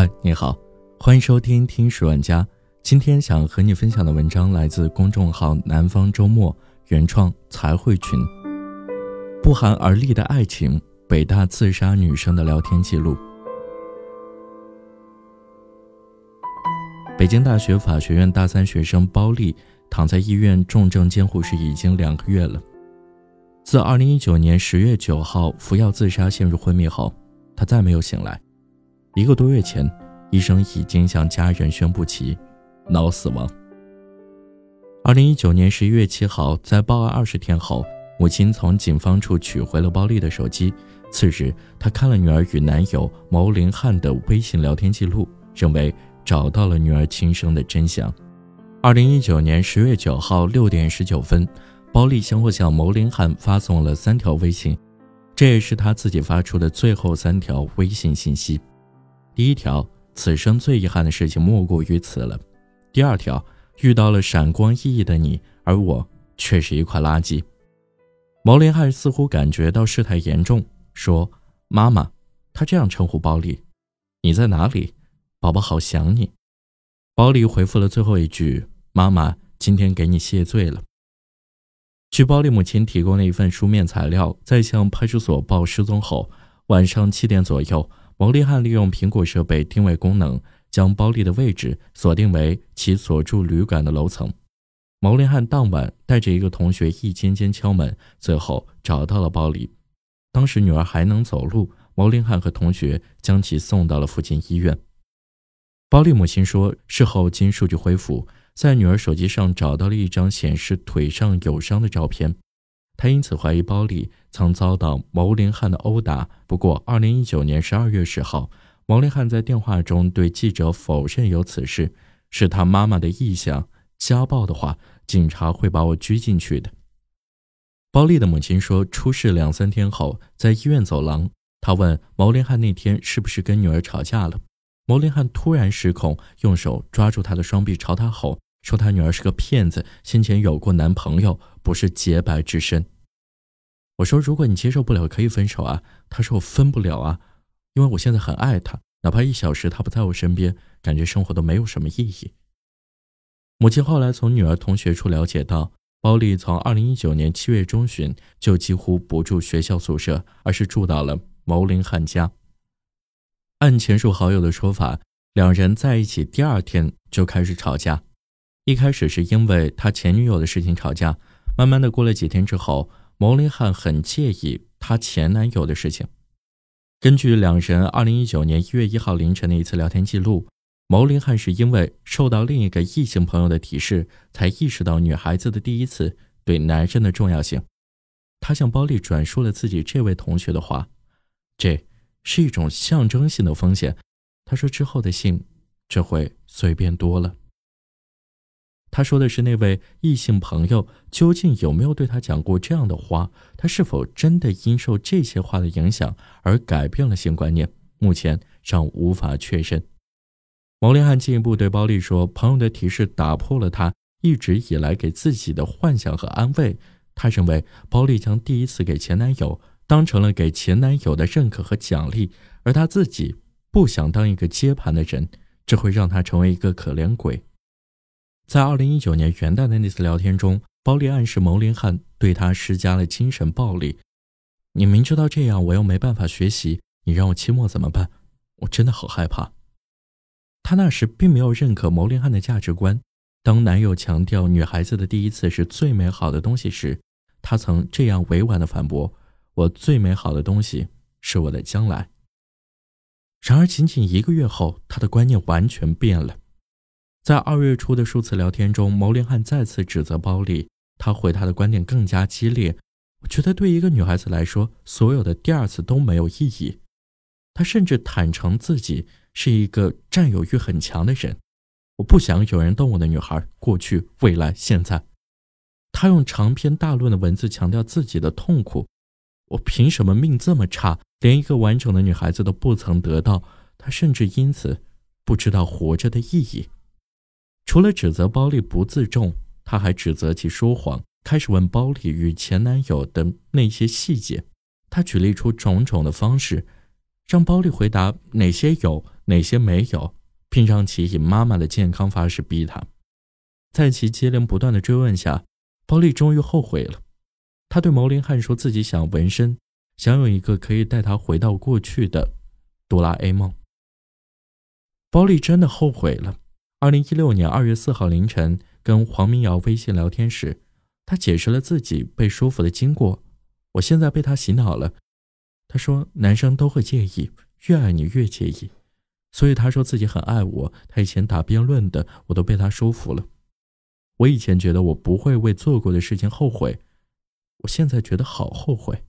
嗨，你好，欢迎收听听史玩家。今天想和你分享的文章来自公众号“南方周末”原创才会群。不寒而栗的爱情，北大自杀女生的聊天记录。北京大学法学院大三学生包丽躺在医院重症监护室已经两个月了。自2019年10月9号服药自杀陷入昏迷后，她再没有醒来。一个多月前，医生已经向家人宣布其脑死亡。2019年11月7号，在报案二十天后，母亲从警方处取回了包丽的手机。次日，她看了女儿与男友牟林汉的微信聊天记录，认为。找到了女儿亲生的真相。二零一九年十月九号六点十九分，包丽先后向牟林汉发送了三条微信，这也是她自己发出的最后三条微信信息。第一条：此生最遗憾的事情莫过于此了。第二条：遇到了闪光熠熠的你，而我却是一块垃圾。毛林汉似乎感觉到事态严重，说：“妈妈，他这样称呼包丽，你在哪里？”宝宝好想你，包丽回复了最后一句：“妈妈今天给你谢罪了。”据包丽母亲提供了一份书面材料，在向派出所报失踪后，晚上七点左右，牟立汉利用苹果设备定位功能，将包丽的位置锁定为其所住旅馆的楼层。牟立汉当晚带着一个同学一间间敲门，最后找到了包丽。当时女儿还能走路，毛林汉和同学将其送到了附近医院。包丽母亲说，事后经数据恢复，在女儿手机上找到了一张显示腿上有伤的照片，他因此怀疑包丽曾遭到牟林汉的殴打。不过，二零一九年十二月十号，牟林汉在电话中对记者否认有此事，是他妈妈的臆想。家暴的话，警察会把我拘进去的。包丽的母亲说，出事两三天后，在医院走廊，他问牟林汉那天是不是跟女儿吵架了。牟林汉突然失控，用手抓住她的双臂，朝她吼，说他女儿是个骗子，先前有过男朋友，不是洁白之身。我说，如果你接受不了，可以分手啊。他说我分不了啊，因为我现在很爱他，哪怕一小时他不在我身边，感觉生活都没有什么意义。母亲后来从女儿同学处了解到，包丽从二零一九年七月中旬就几乎不住学校宿舍，而是住到了牟林汉家。按前述好友的说法，两人在一起第二天就开始吵架。一开始是因为他前女友的事情吵架，慢慢的过了几天之后，牟林汉很介意他前男友的事情。根据两人二零一九年一月一号凌晨的一次聊天记录，牟林汉是因为受到另一个异性朋友的提示，才意识到女孩子的第一次对男人的重要性。他向包丽转述了自己这位同学的话，这。是一种象征性的风险，他说之后的信就会随便多了。他说的是那位异性朋友究竟有没有对他讲过这样的话？他是否真的因受这些话的影响而改变了性观念？目前尚无法确认。毛林汉进一步对包丽说：“朋友的提示打破了他一直以来给自己的幻想和安慰。他认为包丽将第一次给前男友。”当成了给前男友的认可和奖励，而他自己不想当一个接盘的人，这会让他成为一个可怜鬼。在二零一九年元旦的那次聊天中，包丽暗示牟林汉对他施加了精神暴力。你明知道这样我又没办法学习，你让我期末怎么办？我真的好害怕。他那时并没有认可牟林汉的价值观。当男友强调女孩子的第一次是最美好的东西时，他曾这样委婉的反驳。我最美好的东西是我的将来。然而，仅仅一个月后，他的观念完全变了。在二月初的数次聊天中，牟林汉再次指责包丽，他回他的观点更加激烈。我觉得，对一个女孩子来说，所有的第二次都没有意义。他甚至坦诚自己是一个占有欲很强的人。我不想有人动我的女孩，过去、未来、现在。他用长篇大论的文字强调自己的痛苦。我凭什么命这么差，连一个完整的女孩子都不曾得到？她甚至因此不知道活着的意义。除了指责包丽不自重，他还指责其说谎，开始问包丽与前男友的那些细节。他举例出种种的方式，让包丽回答哪些有，哪些没有，并让其以妈妈的健康发誓逼他。在其接连不断的追问下，包丽终于后悔了。他对牟林汉说自己想纹身，想有一个可以带他回到过去的哆啦 A 梦。包丽真的后悔了。二零一六年二月四号凌晨，跟黄明瑶微信聊天时，他解释了自己被说服的经过。我现在被他洗脑了。他说男生都会介意，越爱你越介意，所以他说自己很爱我。他以前打辩论的，我都被他说服了。我以前觉得我不会为做过的事情后悔，我现在觉得好后悔。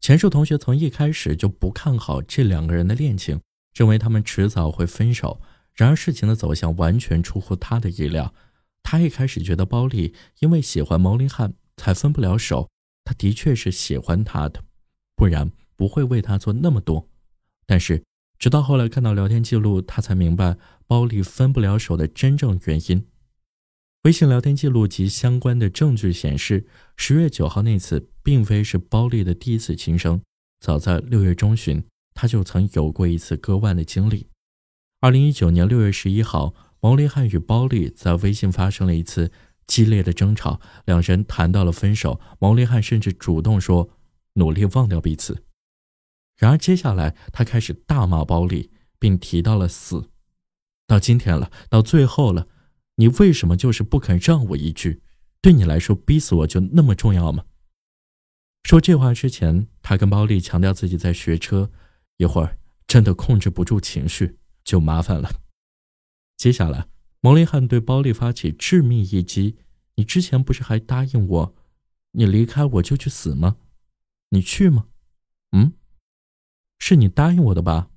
钱树同学从一开始就不看好这两个人的恋情，认为他们迟早会分手。然而事情的走向完全出乎他的意料。他一开始觉得包丽因为喜欢毛林汉才分不了手，他的确是喜欢他的，不然不会为他做那么多。但是直到后来看到聊天记录，他才明白包丽分不了手的真正原因。微信聊天记录及相关的证据显示，十月九号那次并非是包丽的第一次轻生，早在六月中旬，他就曾有过一次割腕的经历。二零一九年六月十一号，毛林汉与包丽在微信发生了一次激烈的争吵，两人谈到了分手。毛林汉甚至主动说努力忘掉彼此。然而接下来他开始大骂包丽，并提到了死。到今天了，到最后了，你为什么就是不肯让我一句？对你来说，逼死我就那么重要吗？说这话之前，他跟包丽强调自己在学车，一会儿真的控制不住情绪。就麻烦了。接下来，毛林汉对包丽发起致命一击：“你之前不是还答应我，你离开我就去死吗？你去吗？嗯，是你答应我的吧？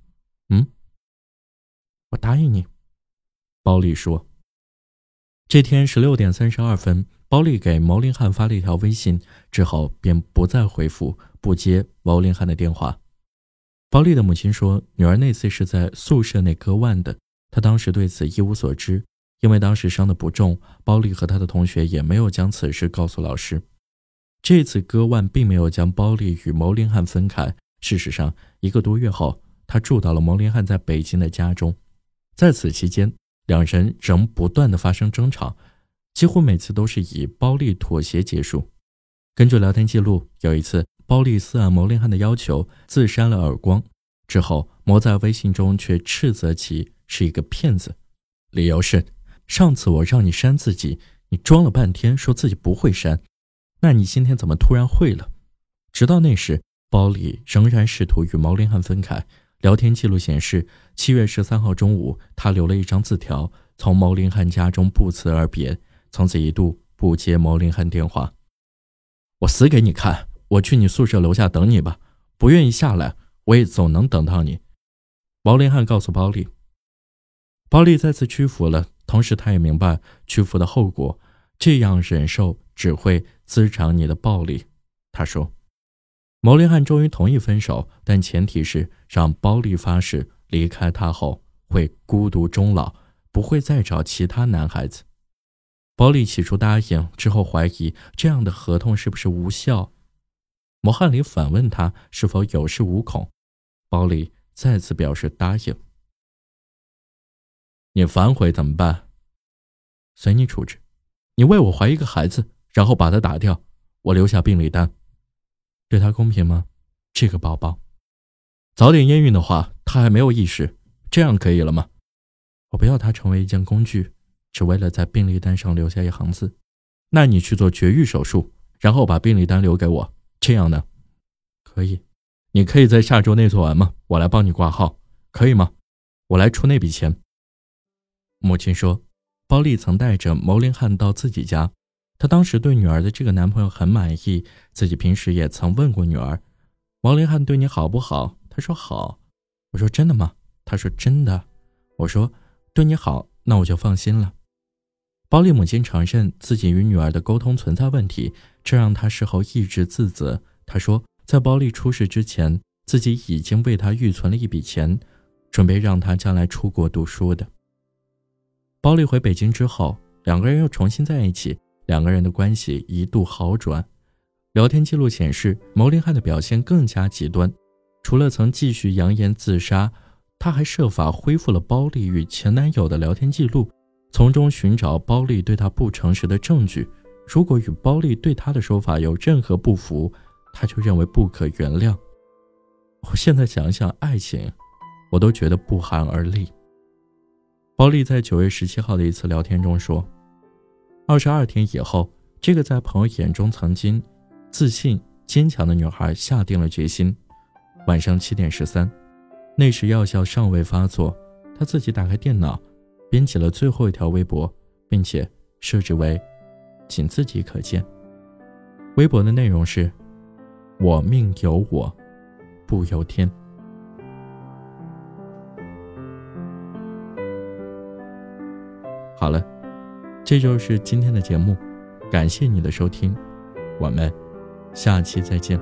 嗯，我答应你。”包丽说。这天十六点三十二分，包丽给毛林汉发了一条微信，之后便不再回复、不接毛林汉的电话。包丽的母亲说：“女儿那次是在宿舍内割腕的，她当时对此一无所知，因为当时伤的不重。包丽和她的同学也没有将此事告诉老师。这次割腕并没有将包丽与牟林汉分开。事实上，一个多月后，她住到了牟林汉在北京的家中。在此期间，两人仍不断的发生争吵，几乎每次都是以包丽妥协结束。根据聊天记录，有一次。”包丽斯按毛林汉的要求自扇了耳光，之后牟在微信中却斥责其是一个骗子，理由是上次我让你扇自己，你装了半天说自己不会扇，那你今天怎么突然会了？直到那时，包里仍然试图与毛林汉分开。聊天记录显示，七月十三号中午，他留了一张字条，从毛林汉家中不辞而别，从此一度不接毛林汉电话。我死给你看！我去你宿舍楼下等你吧，不愿意下来，我也总能等到你。毛林汉告诉包丽，包丽再次屈服了，同时他也明白屈服的后果，这样忍受只会滋长你的暴力。他说，毛林汉终于同意分手，但前提是让包丽发誓离开他后会孤独终老，不会再找其他男孩子。包丽起初答应，之后怀疑这样的合同是不是无效。毛汉林反问他是否有恃无恐，包丽再次表示答应。你反悔怎么办？随你处置。你为我怀一个孩子，然后把他打掉，我留下病历单，对他公平吗？这个宝宝，早点验孕的话，他还没有意识，这样可以了吗？我不要他成为一件工具，只为了在病历单上留下一行字。那你去做绝育手术，然后把病历单留给我。这样的，可以，你可以在下周内做完吗？我来帮你挂号，可以吗？我来出那笔钱。母亲说，包丽曾带着牟林汉到自己家，她当时对女儿的这个男朋友很满意，自己平时也曾问过女儿，牟林汉对你好不好？她说好。我说真的吗？她说真的。我说对你好，那我就放心了。包丽母亲承认自己与女儿的沟通存在问题，这让她事后一直自责。她说，在包丽出事之前，自己已经为她预存了一笔钱，准备让她将来出国读书的。包丽回北京之后，两个人又重新在一起，两个人的关系一度好转。聊天记录显示，牟林汉的表现更加极端，除了曾继续扬言自杀，她还设法恢复了包丽与前男友的聊天记录，从中寻找包丽对他不诚实的证据。如果与包丽对她的说法有任何不符，她就认为不可原谅。我现在想想爱情，我都觉得不寒而栗。包丽在九月十七号的一次聊天中说：“二十二天以后，这个在朋友眼中曾经自信坚强的女孩下定了决心。晚上七点十三，那时药效尚未发作，她自己打开电脑，编辑了最后一条微博，并且设置为仅自己可见。微博的内容是：我命由我。”不由天。好了，这就是今天的节目，感谢你的收听，我们下期再见。